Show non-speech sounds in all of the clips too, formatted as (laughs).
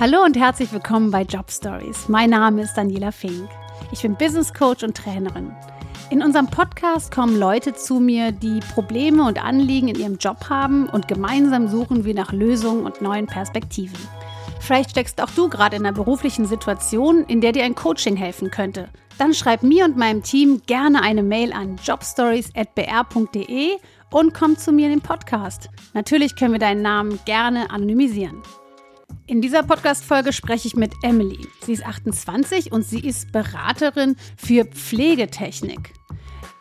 Hallo und herzlich willkommen bei Job Stories. Mein Name ist Daniela Fink. Ich bin Business Coach und Trainerin. In unserem Podcast kommen Leute zu mir, die Probleme und Anliegen in ihrem Job haben und gemeinsam suchen wir nach Lösungen und neuen Perspektiven. Vielleicht steckst auch du gerade in einer beruflichen Situation, in der dir ein Coaching helfen könnte. Dann schreib mir und meinem Team gerne eine Mail an jobstories.br.de und komm zu mir in den Podcast. Natürlich können wir deinen Namen gerne anonymisieren. In dieser Podcast-Folge spreche ich mit Emily. Sie ist 28 und sie ist Beraterin für Pflegetechnik.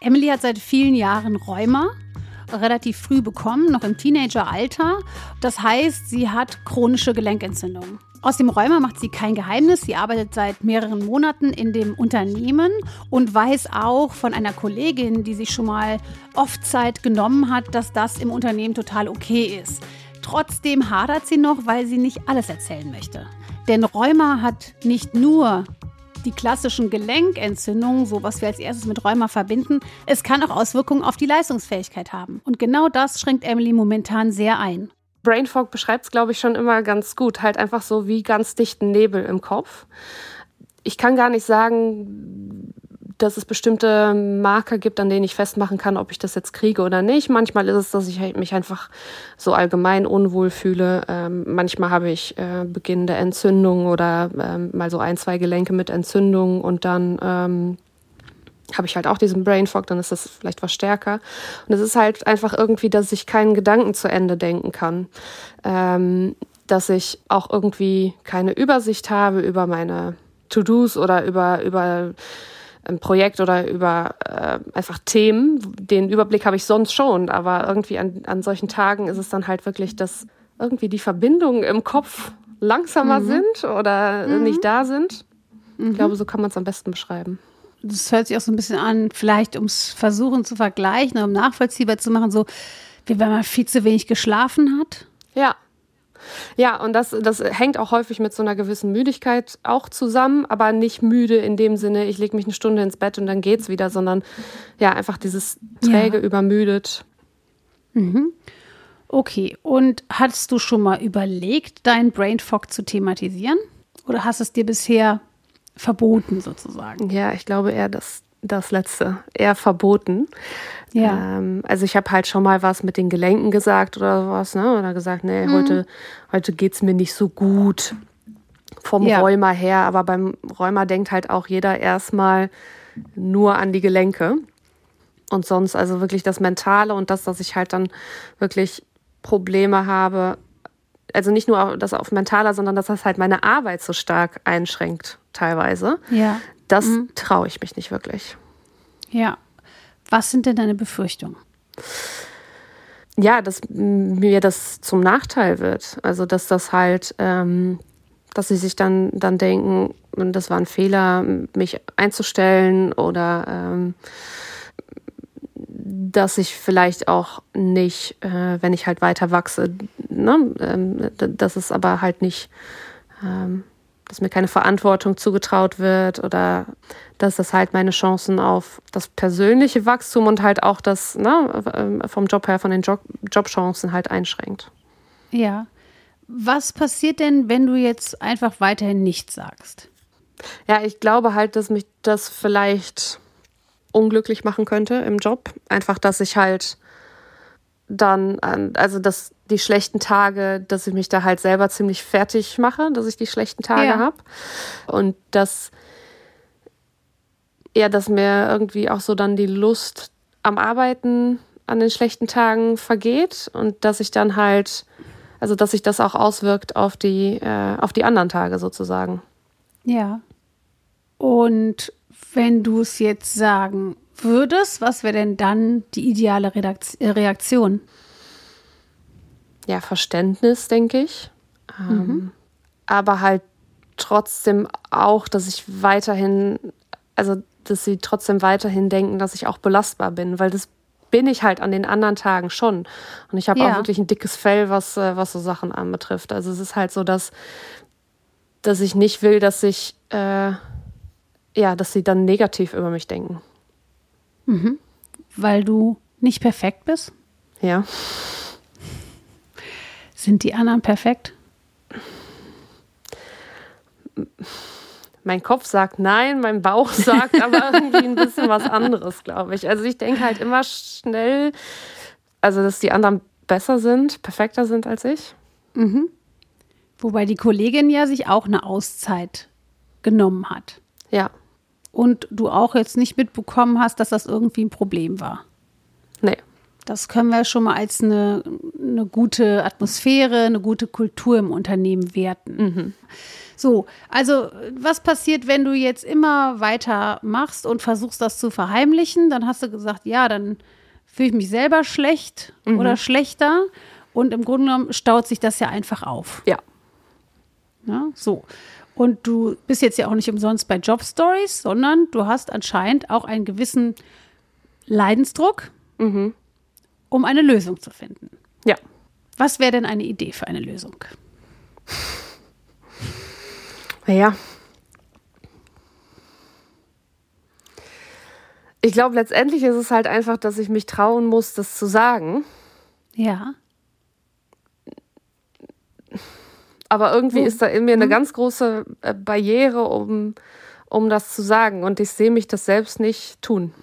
Emily hat seit vielen Jahren Rheuma, relativ früh bekommen, noch im Teenageralter. Das heißt, sie hat chronische Gelenkentzündung. Aus dem Rheuma macht sie kein Geheimnis. Sie arbeitet seit mehreren Monaten in dem Unternehmen und weiß auch von einer Kollegin, die sich schon mal oft Zeit genommen hat, dass das im Unternehmen total okay ist. Trotzdem hadert sie noch, weil sie nicht alles erzählen möchte. Denn Rheuma hat nicht nur die klassischen Gelenkentzündungen, so was wir als erstes mit Rheuma verbinden, es kann auch Auswirkungen auf die Leistungsfähigkeit haben. Und genau das schränkt Emily momentan sehr ein. Brain Fog beschreibt es, glaube ich, schon immer ganz gut. Halt einfach so wie ganz dichten Nebel im Kopf. Ich kann gar nicht sagen, dass es bestimmte Marker gibt, an denen ich festmachen kann, ob ich das jetzt kriege oder nicht. Manchmal ist es, dass ich mich einfach so allgemein unwohl fühle. Ähm, manchmal habe ich äh, beginnende Entzündungen oder ähm, mal so ein, zwei Gelenke mit Entzündung und dann ähm, habe ich halt auch diesen Brain Fog, dann ist das vielleicht was stärker. Und es ist halt einfach irgendwie, dass ich keinen Gedanken zu Ende denken kann. Ähm, dass ich auch irgendwie keine Übersicht habe über meine To-Dos oder über, über Projekt oder über äh, einfach Themen. Den Überblick habe ich sonst schon, aber irgendwie an, an solchen Tagen ist es dann halt wirklich, dass irgendwie die Verbindungen im Kopf langsamer mhm. sind oder mhm. nicht da sind. Mhm. Ich glaube, so kann man es am besten beschreiben. Das hört sich auch so ein bisschen an, vielleicht um es versuchen zu vergleichen, um nachvollziehbar zu machen, so wie wenn man viel zu wenig geschlafen hat. Ja, ja, und das, das hängt auch häufig mit so einer gewissen Müdigkeit auch zusammen, aber nicht müde in dem Sinne, ich lege mich eine Stunde ins Bett und dann geht's wieder, sondern ja, einfach dieses träge, ja. übermüdet. Mhm. Okay, und hattest du schon mal überlegt, deinen Brain Fog zu thematisieren? Oder hast es dir bisher verboten sozusagen? Ja, ich glaube eher das, das letzte, eher verboten. Ja. Ähm, also ich habe halt schon mal was mit den Gelenken gesagt oder sowas, ne? Oder gesagt, nee, mhm. heute, heute geht's mir nicht so gut vom ja. Rheuma her. Aber beim Rheuma denkt halt auch jeder erstmal nur an die Gelenke. Und sonst also wirklich das Mentale und das, dass ich halt dann wirklich Probleme habe. Also nicht nur das auf mentaler, sondern dass das halt meine Arbeit so stark einschränkt, teilweise. Ja. Das mhm. traue ich mich nicht wirklich. Ja. Was sind denn deine Befürchtungen? Ja, dass mir das zum Nachteil wird. Also, dass das halt, ähm, dass sie sich dann, dann denken, das war ein Fehler, mich einzustellen oder ähm, dass ich vielleicht auch nicht, äh, wenn ich halt weiter wachse, ne, ähm, dass es aber halt nicht ähm, dass mir keine Verantwortung zugetraut wird oder dass das halt meine Chancen auf das persönliche Wachstum und halt auch das ne, ähm, vom Job her, von den Job Jobchancen halt einschränkt. Ja. Was passiert denn, wenn du jetzt einfach weiterhin nichts sagst? Ja, ich glaube halt, dass mich das vielleicht unglücklich machen könnte im Job. Einfach, dass ich halt dann, also dass die schlechten Tage, dass ich mich da halt selber ziemlich fertig mache, dass ich die schlechten Tage ja. habe. Und dass, ja, dass mir irgendwie auch so dann die Lust am Arbeiten an den schlechten Tagen vergeht und dass ich dann halt, also dass sich das auch auswirkt auf die, äh, auf die anderen Tage sozusagen. Ja. Und wenn du es jetzt sagen würdest, was wäre denn dann die ideale Reaktion? ja, Verständnis, denke ich. Ähm, mhm. Aber halt trotzdem auch, dass ich weiterhin, also dass sie trotzdem weiterhin denken, dass ich auch belastbar bin, weil das bin ich halt an den anderen Tagen schon. Und ich habe ja. auch wirklich ein dickes Fell, was, äh, was so Sachen anbetrifft. Also es ist halt so, dass, dass ich nicht will, dass ich, äh, ja, dass sie dann negativ über mich denken. Mhm. Weil du nicht perfekt bist? Ja. Sind die anderen perfekt? mein Kopf sagt nein, mein Bauch (laughs) sagt aber irgendwie ein bisschen was anderes, glaube ich. Also ich denke halt immer schnell, also dass die anderen besser sind, perfekter sind als ich. Mhm. Wobei die Kollegin ja sich auch eine Auszeit genommen hat. Ja. Und du auch jetzt nicht mitbekommen hast, dass das irgendwie ein Problem war. Nee. Das können wir schon mal als eine, eine gute Atmosphäre, eine gute Kultur im Unternehmen werten. Mhm. So, also was passiert, wenn du jetzt immer weiter machst und versuchst, das zu verheimlichen? Dann hast du gesagt, ja, dann fühle ich mich selber schlecht Mhm. oder schlechter. Und im Grunde genommen staut sich das ja einfach auf. Ja. Ja, so. Und du bist jetzt ja auch nicht umsonst bei Job Stories, sondern du hast anscheinend auch einen gewissen Leidensdruck, Mhm. um eine Lösung zu finden. Ja. Was wäre denn eine Idee für eine Lösung? Naja. Ich glaube, letztendlich ist es halt einfach, dass ich mich trauen muss, das zu sagen. Ja. Aber irgendwie Wo- ist da in mir eine ganz große äh, Barriere, um, um das zu sagen. Und ich sehe mich das selbst nicht tun.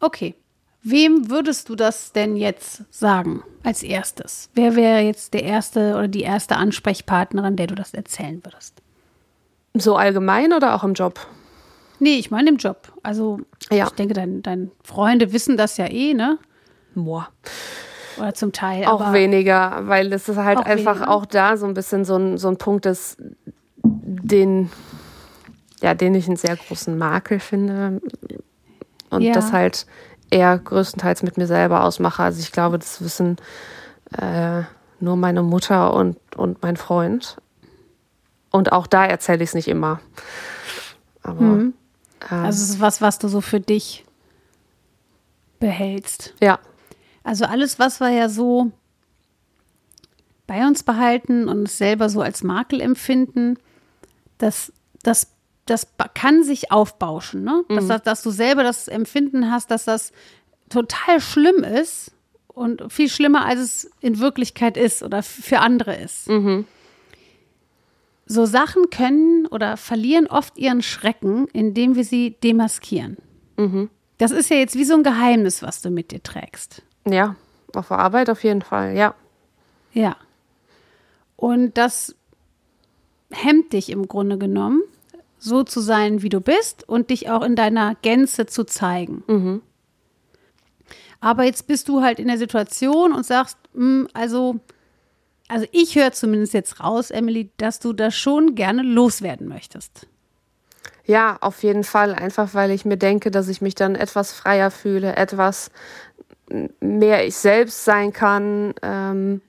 Okay. Wem würdest du das denn jetzt sagen als erstes? Wer wäre jetzt der erste oder die erste Ansprechpartnerin, der du das erzählen würdest? So allgemein oder auch im Job? Nee, ich meine im Job. Also, Ja. ich denke, dein, dein Freunde wissen das ja eh, ne? Boah. Oder zum Teil. Auch weniger, weil das ist halt Auch einfach weniger? auch da so ein bisschen so ein, so ein Punkt ist, den, ja, den ich einen sehr großen Makel finde. Und Ja. das halt eher größtenteils mit mir selber ausmache. Also ich glaube, das wissen äh, nur meine Mutter und, und mein Freund. Und auch da erzähle ich es nicht immer. Aber Mhm. ähm, Also, es ist was, was du so für dich behältst. ja, Also, alles, was wir ja so bei uns behalten und es selber so als Makel empfinden, das, das, das kann sich aufbauschen. Ne? Dass, das- dass du selber das Empfinden hast, dass das total schlimm ist und viel schlimmer, als es in Wirklichkeit ist oder für andere ist. So Sachen können oder verlieren oft ihren Schrecken, indem wir sie demaskieren. Das ist ja jetzt wie so ein Geheimnis, was du mit dir trägst. Ja, auf der Arbeit auf jeden Fall, ja. Ja. Und das hemmt dich im Grunde genommen, so zu sein, wie du bist und dich auch in deiner Gänze zu zeigen. Aber jetzt bist du halt in der Situation und sagst, "Hm, also, also ich höre zumindest jetzt raus, Emily, dass du das schon gerne loswerden möchtest. Ja, auf jeden Fall. Einfach weil ich mir denke, dass ich mich dann etwas freier fühle, etwas mehr ich selbst sein kann. Ähm,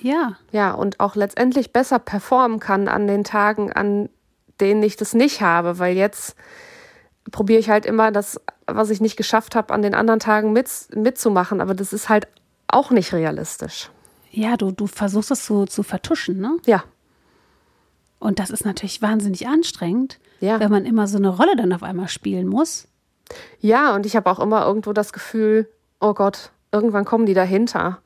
Ja, ja, und auch letztendlich besser performen kann an den Tagen, an denen ich das nicht habe. Weil jetzt probiere ich halt immer das, was ich nicht geschafft habe, an den anderen Tagen mit, mitzumachen. Aber das ist halt auch nicht realistisch. ja, du, du versuchst es so zu vertuschen, ne? Ja, Und das ist natürlich wahnsinnig anstrengend, Ja. wenn man immer so eine Rolle dann auf einmal spielen muss. Ja, und ich habe auch immer irgendwo das Gefühl, oh Gott, irgendwann kommen die dahinter.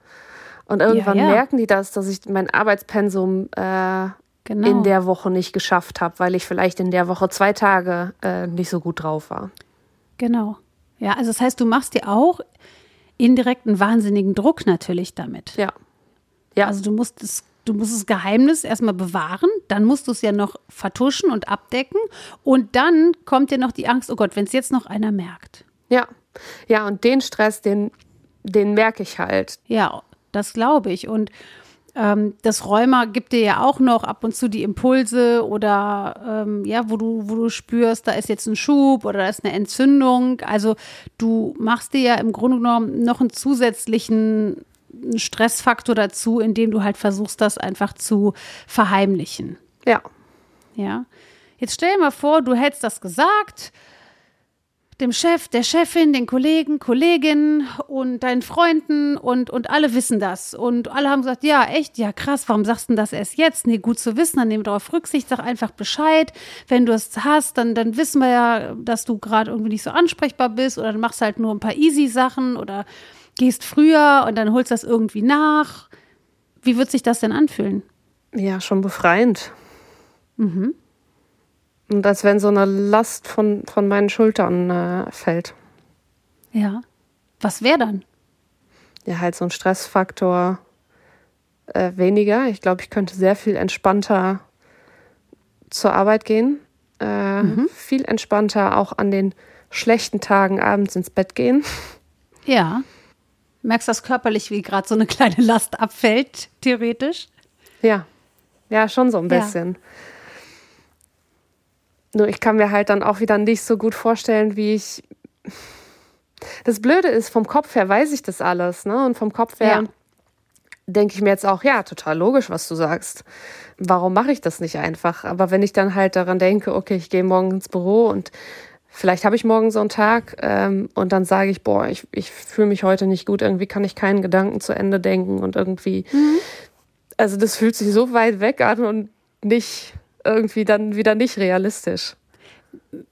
Und irgendwann ja. merken die das, dass ich mein Arbeitspensum äh, Genau. in der Woche nicht geschafft habe, weil ich vielleicht in der Woche zwei Tage äh, nicht so gut drauf war. Genau. Ja, also das heißt, du machst dir auch indirekt einen wahnsinnigen Druck natürlich damit. Ja. Ja. Also du musst es, du musst das Geheimnis erstmal bewahren, dann musst du es ja noch vertuschen und abdecken und dann kommt dir noch die Angst, oh Gott, wenn es jetzt noch einer merkt. ja. Ja, und den Stress, den, den merke ich halt. Ja, das glaube ich. Und ähm, das Rheuma gibt dir ja auch noch ab und zu die Impulse oder ähm, ja, wo du, wo du spürst, da ist jetzt ein Schub oder da ist eine Entzündung. Also du machst dir ja im Grunde genommen noch einen zusätzlichen Stressfaktor dazu, indem du halt versuchst, das einfach zu verheimlichen. Ja. Ja. Jetzt stell dir mal vor, du hättest das gesagt, dem Chef, der Chefin, den Kollegen, Kolleginnen und deinen Freunden und, und alle wissen das. Und alle haben gesagt, ja, echt, ja, krass, warum sagst du denn das erst jetzt? Nee, gut zu wissen, dann nehmen wir darauf Rücksicht, sag einfach Bescheid. Wenn du es hast, dann, dann wissen wir ja, dass du gerade irgendwie nicht so ansprechbar bist oder dann machst halt nur ein paar easy Sachen oder gehst früher und dann holst das irgendwie nach. Wie wird sich das denn anfühlen? Ja, schon befreiend. Und als wenn so eine Last von, von meinen Schultern äh, fällt. Ja. Was wäre dann? Ja, halt so ein Stressfaktor äh, weniger. Ich glaube, ich könnte sehr viel entspannter zur Arbeit gehen. Äh, mhm. Viel entspannter auch an den schlechten Tagen abends ins Bett gehen. Ja. Merkst du das körperlich, wie gerade so eine (laughs) kleine Last abfällt, theoretisch? Ja. Ja, schon so ein bisschen. Ja. Nur ich kann mir halt dann auch wieder nicht so gut vorstellen, wie ich. Das Blöde ist, vom Kopf her weiß ich das alles, ne? Und vom Kopf her ja. denke ich mir jetzt auch, ja, total logisch, was du sagst. Warum mache ich das nicht einfach? Aber wenn ich dann halt daran denke, okay, ich gehe morgen ins Büro und vielleicht habe ich morgen so einen Tag ähm, und dann sage ich, boah, ich, ich fühle mich heute nicht gut, irgendwie kann ich keinen Gedanken zu Ende denken und irgendwie, mhm. also das fühlt sich so weit weg an und nicht irgendwie dann wieder nicht realistisch.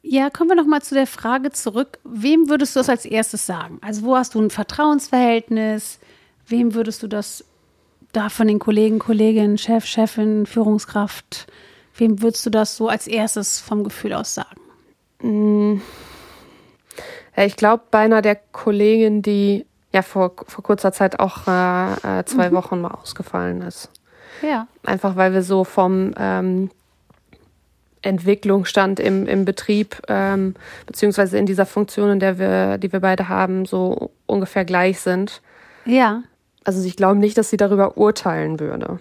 Ja, kommen wir noch mal zu der Frage zurück. Wem würdest du das als erstes sagen? Also wo hast du ein Vertrauensverhältnis? Wem würdest du das da von den Kollegen, Kolleginnen, Chef, Chefin, Führungskraft, wem würdest du das so als erstes vom Gefühl aus sagen? Mm. Ich glaube, bei einer der Kolleginnen, die ja vor, vor kurzer Zeit auch äh, äh, zwei mhm. Wochen mal ausgefallen ist. Ja. Einfach weil wir so vom ähm, Entwicklungsstand im, im Betrieb, ähm, beziehungsweise in dieser Funktion, in der wir, die wir beide haben, so ungefähr gleich sind. Ja. Also ich glaube nicht, dass sie darüber urteilen würde.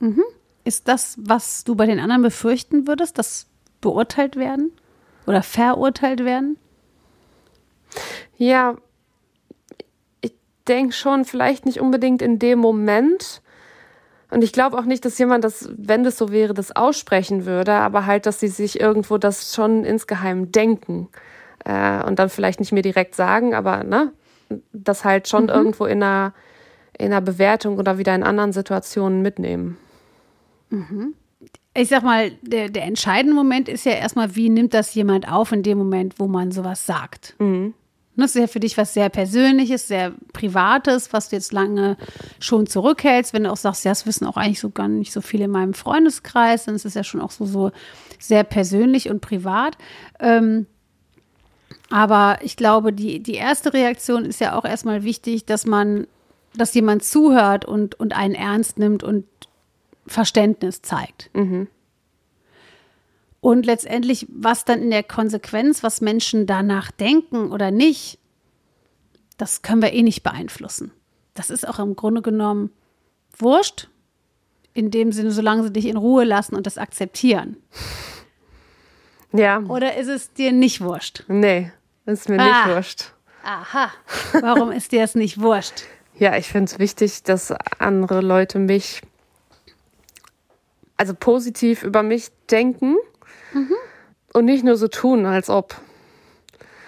Mhm. Ist das, was du bei den anderen befürchten würdest, dass beurteilt werden oder verurteilt werden? Ja, ich denke schon, vielleicht nicht unbedingt in dem Moment, und ich glaube auch nicht, dass jemand das, wenn das so wäre, das aussprechen würde, aber halt, dass sie sich irgendwo das schon insgeheim denken. Äh, und dann vielleicht nicht mir direkt sagen, aber ne, das halt schon mhm. irgendwo in einer, in einer Bewertung oder wieder in anderen Situationen mitnehmen. Mhm. Ich sag mal, der, der entscheidende Moment ist ja erstmal, wie nimmt das jemand auf in dem Moment, wo man sowas sagt. Mhm. Das ist ja für dich was sehr Persönliches, sehr Privates, was du jetzt lange schon zurückhältst. Wenn du auch sagst, ja, das wissen auch eigentlich so gar nicht so viele in meinem Freundeskreis, dann ist es ja schon auch so, so sehr persönlich und privat. Ähm, aber ich glaube, die, die erste Reaktion ist ja auch erstmal wichtig, dass man, dass jemand zuhört und, und einen ernst nimmt und Verständnis zeigt. Mhm. Und letztendlich, was dann in der Konsequenz, was Menschen danach denken oder nicht, das können wir eh nicht beeinflussen. Das ist auch im Grunde genommen wurscht, in dem Sinne, solange sie dich in Ruhe lassen und das akzeptieren. Ja. Oder ist es dir nicht wurscht? Nee, ist mir ah. nicht wurscht. Aha. Warum ist dir es nicht wurscht? Ja, ich finde es wichtig, dass andere Leute mich, also positiv über mich denken. Und nicht nur so tun, als ob.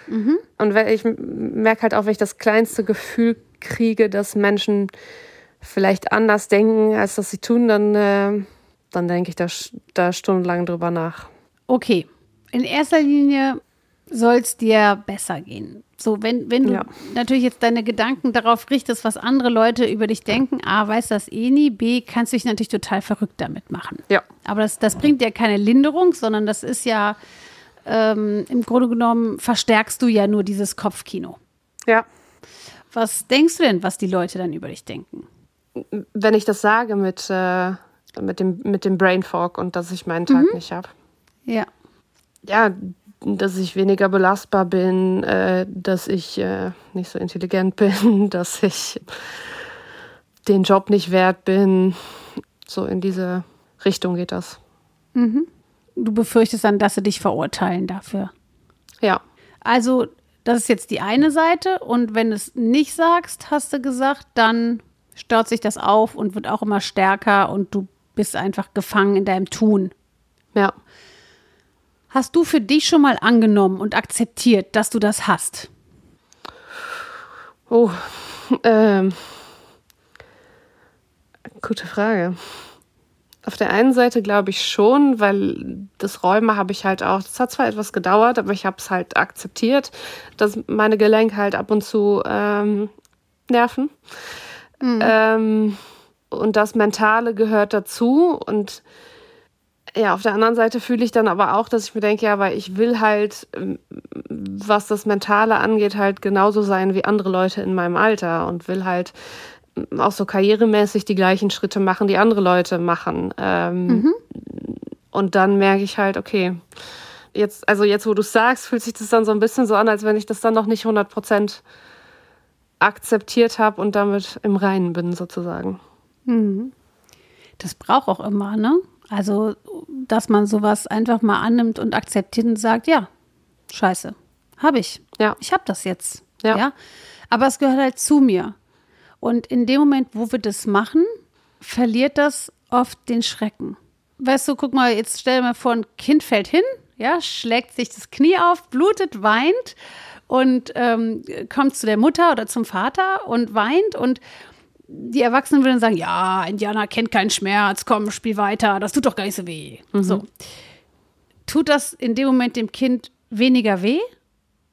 Mhm. Und ich merke halt auch, wenn ich das kleinste Gefühl kriege, dass Menschen vielleicht anders denken, als dass sie tun, dann, äh, dann denke ich da, da stundenlang drüber nach. Okay. In erster Linie soll es dir besser gehen. So, wenn, wenn du ja. natürlich jetzt deine Gedanken darauf richtest, was andere Leute über dich denken, A, weiß das eh nie, B, kannst du dich natürlich total verrückt damit machen. Ja. Aber das, das bringt dir keine Linderung, sondern das ist ja ähm, im Grunde genommen verstärkst du ja nur dieses Kopfkino. Ja. Was denkst du denn, was die Leute dann über dich denken? Wenn ich das sage mit, äh, mit, dem, mit dem Brain Fog und dass ich meinen Tag mhm. nicht habe. Ja. Ja, dass ich weniger belastbar bin, äh, dass ich äh, nicht so intelligent (laughs) bin, dass ich den Job nicht wert bin. So in diese Richtung geht das. Mhm. Du befürchtest dann, dass sie dich verurteilen dafür. Ja. Also, das ist jetzt die eine Seite. Und wenn du es nicht sagst, hast du gesagt, dann stört sich das auf und wird auch immer stärker und du bist einfach gefangen in deinem Tun. Ja. Hast du für dich schon mal angenommen und akzeptiert, dass du das hast? Oh, ähm, gute Frage. Auf der einen Seite glaube ich schon, weil das Räume habe ich halt auch, das hat zwar etwas gedauert, aber ich habe es halt akzeptiert, dass meine Gelenke halt ab und zu ähm, nerven. Mhm. Ähm, und das Mentale gehört dazu und Ja, auf der anderen Seite fühle ich dann aber auch, dass ich mir denke, ja, weil ich will halt, ähm, was das Mentale angeht, halt genauso sein wie andere Leute in meinem Alter und will halt ähm, auch so karrieremäßig die gleichen Schritte machen, die andere Leute machen. Ähm, mhm. Und dann merke ich halt, okay, jetzt, also jetzt, wo du es sagst, fühlt sich das dann so ein bisschen so an, als wenn ich das dann noch nicht 100 Prozent akzeptiert habe und damit im Reinen bin, sozusagen. Mhm. Das braucht auch immer, ne? Also, dass man sowas einfach mal annimmt und akzeptiert und sagt, ja, scheiße, habe ich. Ja. Ich habe das jetzt. Ja. ja. Aber es gehört halt zu mir. Und in dem Moment, wo wir das machen, verliert das oft den Schrecken. Weißt du, guck mal, jetzt stell dir mal vor, ein Kind fällt hin, ja, schlägt sich das Knie auf, blutet, weint und ähm, kommt zu der Mutter oder zum Vater und weint und die Erwachsenen würden sagen, ja, Indianer kennt keinen Schmerz, komm, spiel weiter, das tut doch gar nicht so weh. Mhm. So. Tut das in dem Moment dem Kind weniger weh?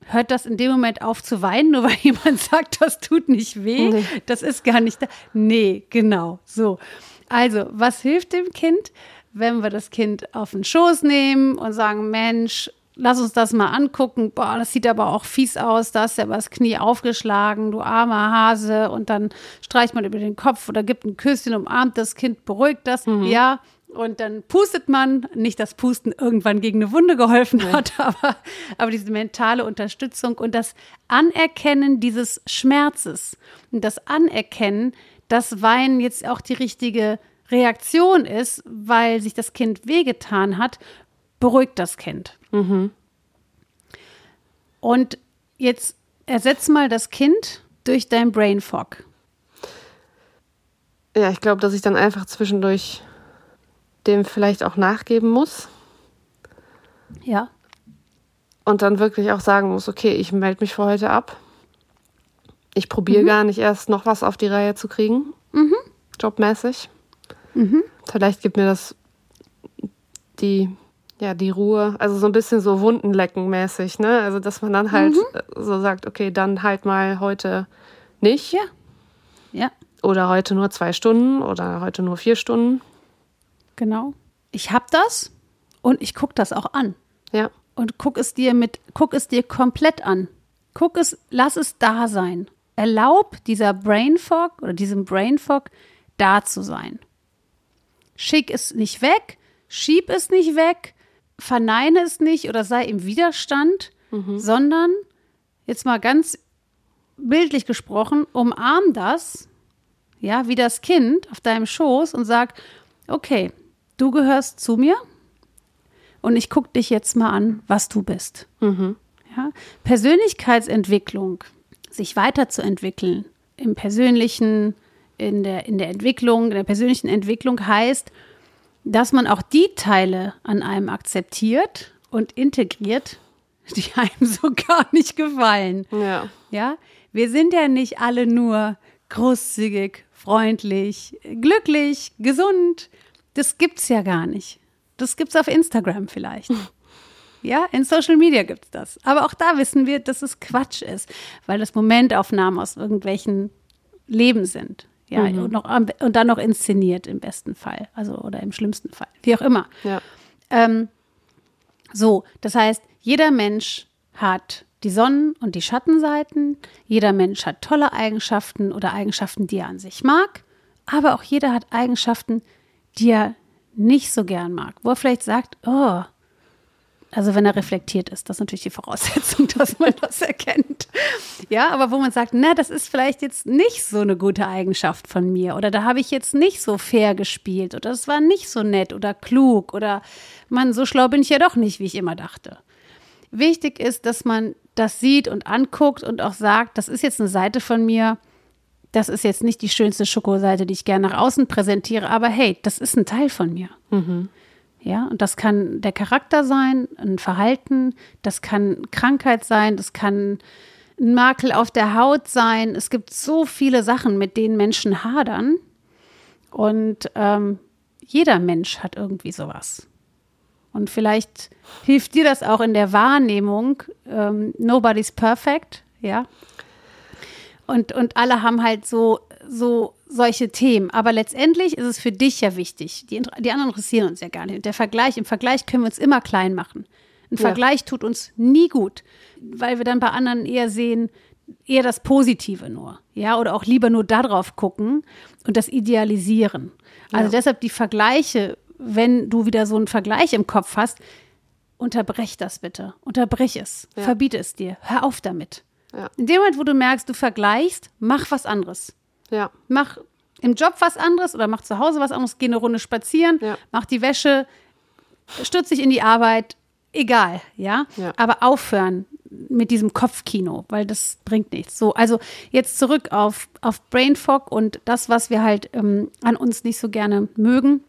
Hört das in dem Moment auf zu weinen, nur weil (laughs) jemand sagt, das tut nicht weh? Nee. Das ist gar nicht da. Nee, genau. So. Also, was hilft dem Kind, wenn wir das Kind auf den Schoß nehmen und sagen, Mensch, lass uns das mal angucken. Boah, das sieht aber auch fies aus. Da ist ja das Knie aufgeschlagen, du armer Hase. Und dann streicht man über den Kopf oder gibt ein Küsschen, umarmt das Kind, beruhigt das. Mhm. Ja. Und dann pustet man, nicht dass Pusten irgendwann gegen eine Wunde geholfen ja. hat, (laughs) aber, aber diese mentale Unterstützung und das Anerkennen dieses Schmerzes und das Anerkennen, dass Weinen jetzt auch die richtige Reaktion ist, weil sich das Kind wehgetan hat beruhigt das Kind. Mhm. Und jetzt ersetz mal das Kind durch dein Brain Fog. Ja, ich glaube, dass ich dann einfach zwischendurch dem vielleicht auch nachgeben muss. Ja. Und dann wirklich auch sagen muss, okay, ich melde mich für heute ab. Ich probiere mhm. gar nicht erst noch was auf die Reihe zu kriegen. Mhm. Jobmäßig. Mhm. Vielleicht gibt mir das die ja, die Ruhe, also so ein bisschen so Wundenlecken mäßig, ne? Also, dass man dann halt mhm. so sagt, okay, dann halt mal heute nicht. Ja. Ja. Oder heute nur zwei Stunden oder heute nur vier Stunden. Genau. Ich hab das und ich guck das auch an. Ja. Und guck es dir mit, guck es dir komplett an. Guck es, lass es da sein. Erlaub dieser Brain Fog oder diesem Brain Fog da zu sein. Schick es nicht weg, schieb es nicht weg, verneine es nicht oder sei im Widerstand, mhm. sondern jetzt mal ganz bildlich gesprochen, umarm das, ja, wie das Kind auf deinem Schoß und sag, okay, du gehörst zu mir und ich gucke dich jetzt mal an, was du bist. Mhm. Ja? Persönlichkeitsentwicklung, sich weiterzuentwickeln im persönlichen, in der, in der Entwicklung, in der persönlichen Entwicklung heißt, dass man auch die Teile an einem akzeptiert und integriert, die (laughs) einem so gar nicht gefallen. Ja. Ja, wir sind ja nicht alle nur großzügig, freundlich, glücklich, gesund. Das gibt's ja gar nicht. Das gibt's auf Instagram vielleicht. (laughs) Ja, in Social Media gibt's das. Aber auch da wissen wir, dass es Quatsch ist, weil das Momentaufnahmen aus irgendwelchen Leben sind. Ja, mhm. und, noch, und dann noch inszeniert im besten Fall. Also, oder im schlimmsten Fall. Wie auch immer. Ja. Ähm, so, das heißt, jeder Mensch hat die Sonnen- und die Schattenseiten. Jeder Mensch hat tolle Eigenschaften oder Eigenschaften, die er an sich mag. Aber auch jeder hat Eigenschaften, die er nicht so gern mag. Wo er vielleicht sagt, oh, also wenn er reflektiert ist, das ist natürlich die Voraussetzung, (laughs) dass man das erkennt. Ja, aber wo man sagt, na, das ist vielleicht jetzt nicht so eine gute Eigenschaft von mir oder da habe ich jetzt nicht so fair gespielt oder das war nicht so nett oder klug oder man, so schlau bin ich ja doch nicht, wie ich immer dachte. Wichtig ist, dass man das sieht und anguckt und auch sagt, das ist jetzt eine Seite von mir, das ist jetzt nicht die schönste Schokoseite, die ich gerne nach außen präsentiere, aber hey, das ist ein Teil von mir. Mhm. Ja, und das kann der Charakter sein, ein Verhalten, das kann Krankheit sein, das kann ein Makel auf der Haut sein. Es gibt so viele Sachen, mit denen Menschen hadern. Und ähm, jeder Mensch hat irgendwie sowas. Und vielleicht hilft dir das auch in der Wahrnehmung. Ähm, nobody's perfect, ja. Und, und alle haben halt so so solche Themen. Aber letztendlich ist es für dich ja wichtig. Die, die anderen interessieren uns ja gar nicht. Und der Vergleich, im Vergleich können wir uns immer klein machen. Ein Vergleich tut uns nie gut, weil wir dann bei anderen eher sehen, eher das Positive nur, ja, oder auch lieber nur darauf gucken und das idealisieren. Also ja. deshalb die Vergleiche, wenn du wieder so einen Vergleich im Kopf hast, unterbrech das bitte, unterbrich es, ja. verbiete es dir, hör auf damit. Ja. In dem Moment, wo du merkst, du vergleichst, mach was anderes. Ja. Mach im Job was anderes oder mach zu Hause was anderes, geh eine Runde spazieren, mach die Wäsche, stürz dich in die Arbeit, egal, ja? ja. Aber aufhören mit diesem Kopfkino, weil das bringt nichts. So, also jetzt zurück auf, auf Brain Fog und das, was wir halt ähm, an uns nicht so gerne mögen.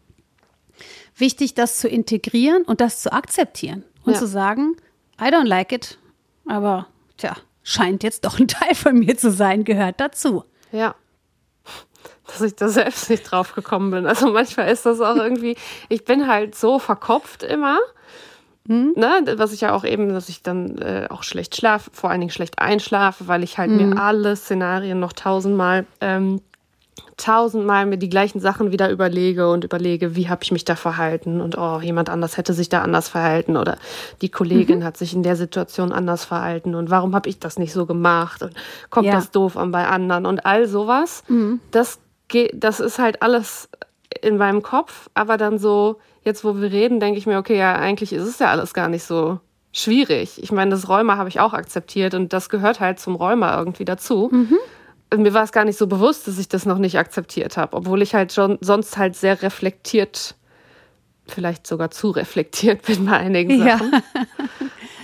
Wichtig, das zu integrieren und das zu akzeptieren und ja. zu sagen, I don't like it, aber tja, scheint jetzt doch ein Teil von mir zu sein, gehört dazu. Ja. Dass ich da selbst nicht drauf gekommen bin. Also manchmal ist das auch irgendwie, ich bin halt so verkopft immer hm? Ne, was ich ja auch eben, dass ich dann äh, auch schlecht schlafe, vor allen Dingen schlecht einschlafe, weil ich halt mhm. mir alle Szenarien noch tausendmal, ähm, tausendmal mir die gleichen Sachen wieder überlege und überlege, wie habe ich mich da verhalten und oh, jemand anders hätte sich da anders verhalten oder die Kollegin mhm. hat sich in der Situation anders verhalten und warum habe ich das nicht so gemacht und kommt ja. das doof an bei anderen und all sowas. Mhm. Das geht, das ist halt alles in meinem Kopf, aber dann so jetzt, wo wir reden, denke ich mir, okay, ja, eigentlich ist es ja alles gar nicht so schwierig. Ich meine, das Rheuma habe ich auch akzeptiert und das gehört halt zum Rheuma irgendwie dazu. Mhm. Mir war es gar nicht so bewusst, dass ich das noch nicht akzeptiert habe, obwohl ich halt schon sonst halt sehr reflektiert, vielleicht sogar zu reflektiert (laughs) bin bei einigen Sachen. Ja.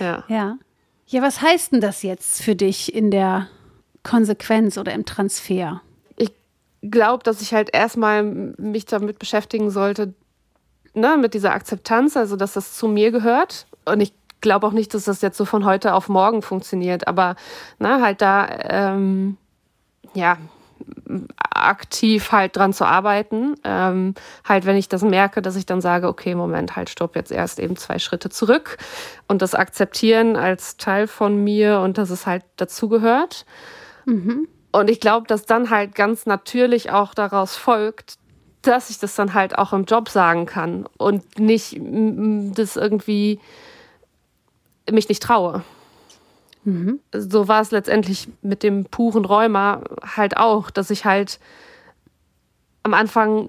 (laughs) ja. ja. Ja, was heißt denn das jetzt für dich in der Konsequenz oder im Transfer? Ich glaube, dass ich halt erstmal mich damit beschäftigen sollte, ne, mit dieser Akzeptanz, also dass das zu mir gehört. Und ich glaube auch nicht, dass das jetzt so von heute auf morgen funktioniert, aber ne, halt da, ähm, ja, aktiv halt dran zu arbeiten. Ähm, halt, wenn ich das merke, dass ich dann sage, okay, Moment, halt, stopp, jetzt erst eben zwei Schritte zurück und das akzeptieren als Teil von mir und dass es halt dazugehört. Mhm. Und ich glaube, dass dann halt ganz natürlich auch daraus folgt, dass ich das dann halt auch im Job sagen kann und nicht das irgendwie mich nicht traue. Mhm. So war es letztendlich mit dem puren Rheuma halt auch, dass ich halt am Anfang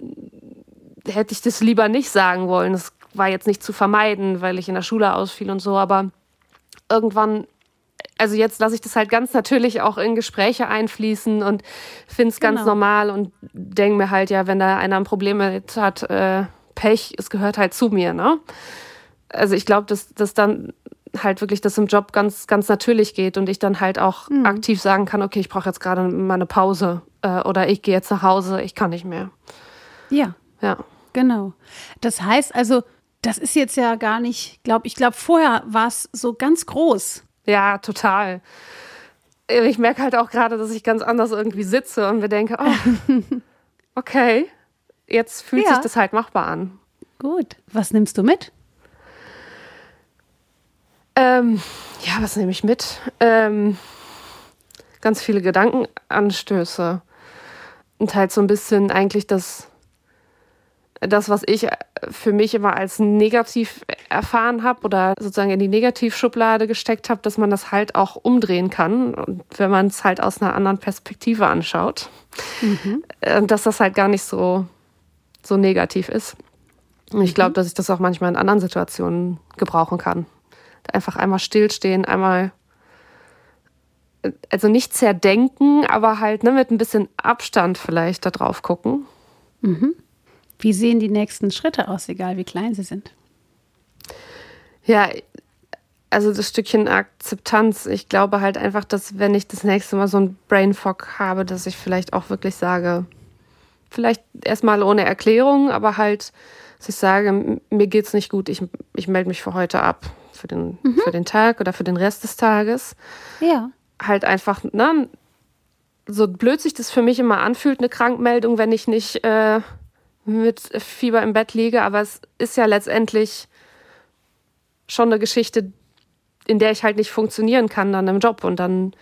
hätte ich das lieber nicht sagen wollen. Das war jetzt nicht zu vermeiden, weil ich in der Schule ausfiel und so, aber irgendwann also jetzt lasse ich das halt ganz natürlich auch in Gespräche einfließen und finde es ganz genau. normal und denke mir halt, ja, wenn da einer ein Problem mit hat, äh, Pech, es gehört halt zu mir, ne? Also ich glaube, dass das dann halt wirklich das im Job ganz, ganz natürlich geht und ich dann halt auch mhm. aktiv sagen kann, okay, ich brauche jetzt gerade mal eine Pause äh, oder ich gehe jetzt nach Hause, ich kann nicht mehr. Ja. Ja. Genau. Das heißt also, das ist jetzt ja gar nicht, glaube ich, glaube vorher war es so ganz groß. Ja, total. Ich merke halt auch gerade, dass ich ganz anders irgendwie sitze und mir denke, oh, (laughs) okay, jetzt fühlt ja. sich das halt machbar an. Gut. Was nimmst du mit? Ähm, ja, was nehme ich mit? Ähm, ganz viele Gedankenanstöße. Und halt so ein bisschen eigentlich das das, was ich für mich immer als negativ erfahren habe oder sozusagen in die Negativschublade gesteckt habe, dass man das halt auch umdrehen kann, und wenn man es halt aus einer anderen Perspektive anschaut. Mhm. Äh, dass das halt gar nicht so, so negativ ist. Und ich glaube, mhm. dass ich das auch manchmal in anderen Situationen gebrauchen kann. Einfach einmal stillstehen, einmal also nicht zerdenken, aber halt ne, mit ein bisschen Abstand vielleicht da drauf gucken. Mhm. Wie sehen die nächsten Schritte aus, egal wie klein sie sind? Ja, also das Stückchen Akzeptanz. Ich glaube halt einfach, dass wenn ich das nächste Mal so ein Brain Fog habe, dass ich vielleicht auch wirklich sage, vielleicht erstmal ohne Erklärung, aber halt, dass ich sage, mir geht's nicht gut, ich, ich melde mich für heute ab, für den, mhm. für den Tag oder für den Rest des Tages. Ja. Halt einfach, ne, so blöd sich das für mich immer anfühlt, eine Krankmeldung, wenn ich nicht äh, mit Fieber im Bett liege, aber es ist ja letztendlich schon eine Geschichte, in der ich halt nicht funktionieren kann dann im Job und dann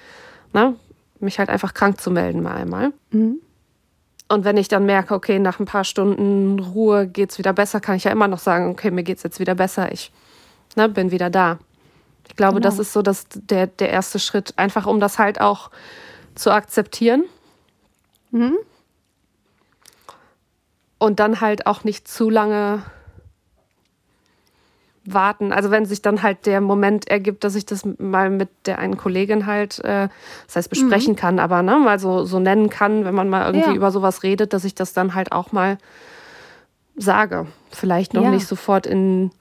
ne, mich halt einfach krank zu melden mal einmal. Mhm. Und wenn ich dann merke, okay, nach ein paar Stunden Ruhe geht es wieder besser, kann ich ja immer noch sagen, okay, mir geht es jetzt wieder besser, ich ne, bin wieder da. Ich glaube, genau. das ist so das, der, der erste Schritt, einfach um das halt auch zu akzeptieren. Mhm. Und dann halt auch nicht zu lange warten. Also wenn sich dann halt der Moment ergibt, dass ich das mal mit der einen Kollegin halt, äh, das heißt besprechen mhm. kann, aber ne, mal so, so nennen kann, wenn man mal irgendwie ja. über sowas redet, dass ich das dann halt auch mal sage. Vielleicht noch ja. nicht sofort in,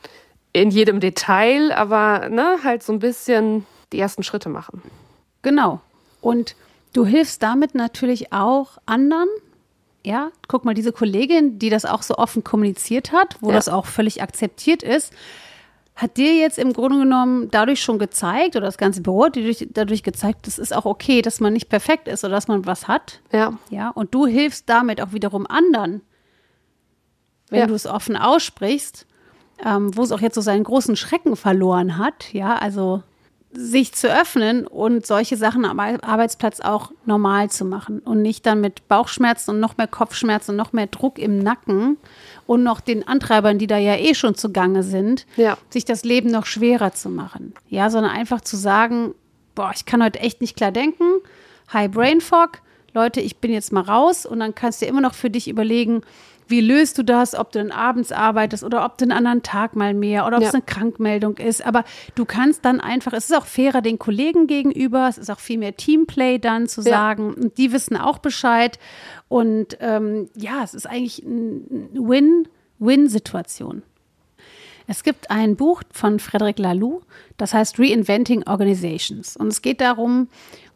in jedem Detail, aber ne, halt so ein bisschen die ersten Schritte machen. Genau. Und du hilfst damit natürlich auch anderen. Ja, guck mal, diese Kollegin, die das auch so offen kommuniziert hat, wo ja. das auch völlig akzeptiert ist, hat dir jetzt im Grunde genommen dadurch schon gezeigt, oder das ganze Büro hat dir dadurch gezeigt, es ist auch okay, dass man nicht perfekt ist oder dass man was hat. Ja. Ja, und du hilfst damit auch wiederum anderen, wenn ja. du es offen aussprichst, ähm, wo es auch jetzt so seinen großen Schrecken verloren hat. Ja, also sich zu öffnen und solche Sachen am Arbeitsplatz auch normal zu machen und nicht dann mit Bauchschmerzen und noch mehr Kopfschmerzen und noch mehr Druck im Nacken und noch den Antreibern, die da ja eh schon zugange sind, ja. sich das Leben noch schwerer zu machen. Ja, sondern einfach zu sagen, boah, ich kann heute echt nicht klar denken, High Brain Fog, Leute, ich bin jetzt mal raus und dann kannst du immer noch für dich überlegen, wie löst du das, ob du dann abends arbeitest oder ob du einen anderen Tag mal mehr oder ob ja. es eine Krankmeldung ist. Aber du kannst dann einfach, es ist auch fairer den Kollegen gegenüber, es ist auch viel mehr Teamplay dann zu sagen. Ja. Und die wissen auch Bescheid. Und ähm, ja, es ist eigentlich eine Win-Win-Situation. Es gibt ein Buch von Frederic Laloux, das heißt Reinventing Organizations. Und es geht darum,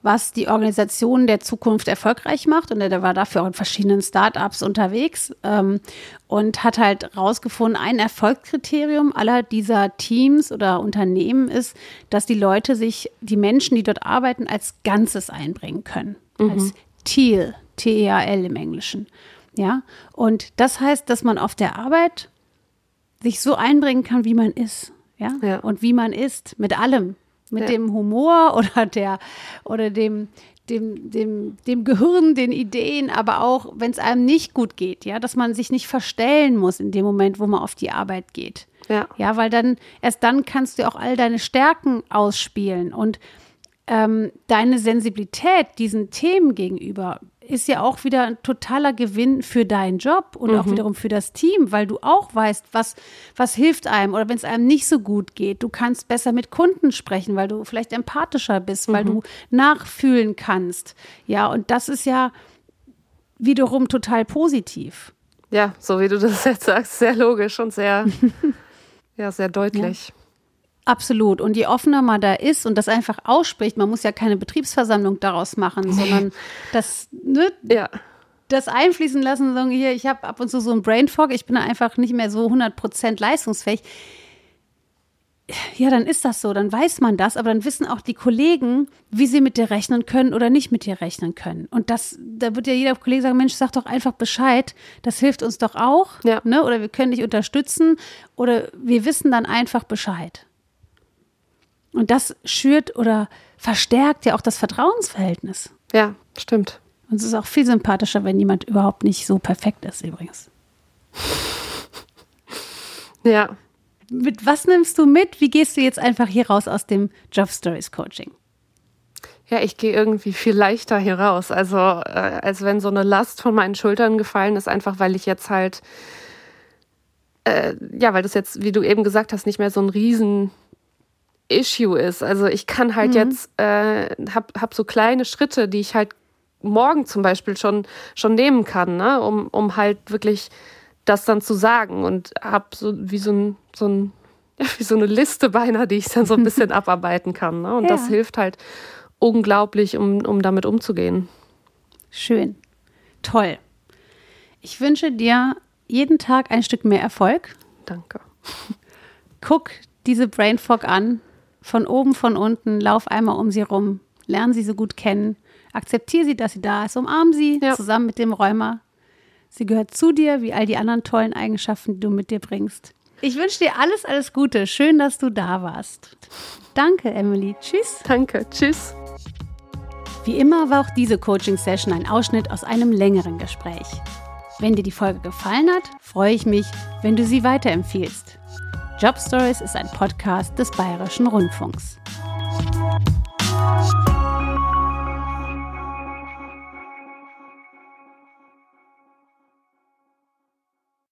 was die Organisation der Zukunft erfolgreich macht. Und er war dafür auch in verschiedenen Startups unterwegs ähm, und hat halt rausgefunden, ein Erfolgskriterium aller dieser Teams oder Unternehmen ist, dass die Leute sich, die Menschen, die dort arbeiten, als Ganzes einbringen können. Mhm. Als Teal, T-E-A-L im Englischen. Ja, und das heißt, dass man auf der Arbeit sich so einbringen kann, wie man ist. Ja? ja. Und wie man ist, mit allem mit ja. dem Humor (laughs) oder der oder dem dem, dem, dem Gehirn, den Ideen, aber auch, wenn es einem nicht gut geht, ja, dass man sich nicht verstellen muss in dem Moment, wo man auf die Arbeit geht. Ja. Ja, weil dann, erst dann kannst du auch all deine Stärken ausspielen und ähm, deine Sensibilität diesen Themen gegenüber ist ja auch wieder ein totaler Gewinn für deinen Job und mhm. auch wiederum für das Team, weil du auch weißt, was, was hilft einem oder wenn es einem nicht so gut geht. Du kannst besser mit Kunden sprechen, weil du vielleicht empathischer bist, mhm. weil du nachfühlen kannst. Ja, und das ist ja wiederum total positiv. Ja, so wie du das (laughs) jetzt sagst, sehr logisch und sehr, (laughs) ja, sehr deutlich. Ja. Absolut. Und je offener man da ist und das einfach ausspricht, man muss ja keine Betriebsversammlung daraus machen, sondern das, ne, ja. das einfließen lassen, sagen, hier, ich habe ab und zu so einen Brain Fog, ich bin einfach nicht mehr so 100% leistungsfähig. Ja, dann ist das so, dann weiß man das, aber dann wissen auch die Kollegen, wie sie mit dir rechnen können oder nicht mit dir rechnen können. Und das, da wird ja jeder Kollege sagen, Mensch, sag doch einfach Bescheid, das hilft uns doch auch, ja. ne? oder wir können dich unterstützen oder wir wissen dann einfach Bescheid. Und das schürt oder verstärkt ja auch das Vertrauensverhältnis. Ja, stimmt. Und es ist auch viel sympathischer, wenn jemand überhaupt nicht so perfekt ist, übrigens. (laughs) Ja. Mit was nimmst du mit? Wie gehst du jetzt einfach hier raus aus dem Job Stories Coaching? Ja, ich gehe irgendwie viel leichter hier raus. Also, äh, als wenn so eine Last von meinen Schultern gefallen ist, einfach weil ich jetzt halt, äh, ja, weil das jetzt, wie du eben gesagt hast, nicht mehr so ein riesen Issue ist. Also ich kann halt mhm. jetzt, äh, hab, hab so kleine Schritte, die ich halt morgen zum Beispiel schon, schon nehmen kann, ne? um, um halt wirklich das dann zu sagen und hab so wie so ein, so ein (laughs) wie so eine Liste beinahe, die ich dann so ein (laughs) bisschen abarbeiten kann. Ne? Und ja. das hilft halt unglaublich, um, um damit umzugehen. Schön. Toll. Ich wünsche dir jeden Tag ein Stück mehr Erfolg. Danke. Guck diese Brain Fog an, von oben, von unten, lauf einmal um sie rum, lern sie so gut kennen, akzeptiere sie, dass sie da ist, umarm sie ja. zusammen mit dem Räumer. Sie gehört zu dir, wie all die anderen tollen Eigenschaften, die du mit dir bringst. Ich wünsche dir alles, alles Gute. Schön, dass du da warst. Danke, Emily. Tschüss. Danke. Tschüss. Wie immer war auch diese Coaching-Session ein Ausschnitt aus einem längeren Gespräch. Wenn dir die Folge gefallen hat, freue ich mich, wenn du sie weiterempfiehlst. Job Stories ist ein Podcast des Bayerischen Rundfunks.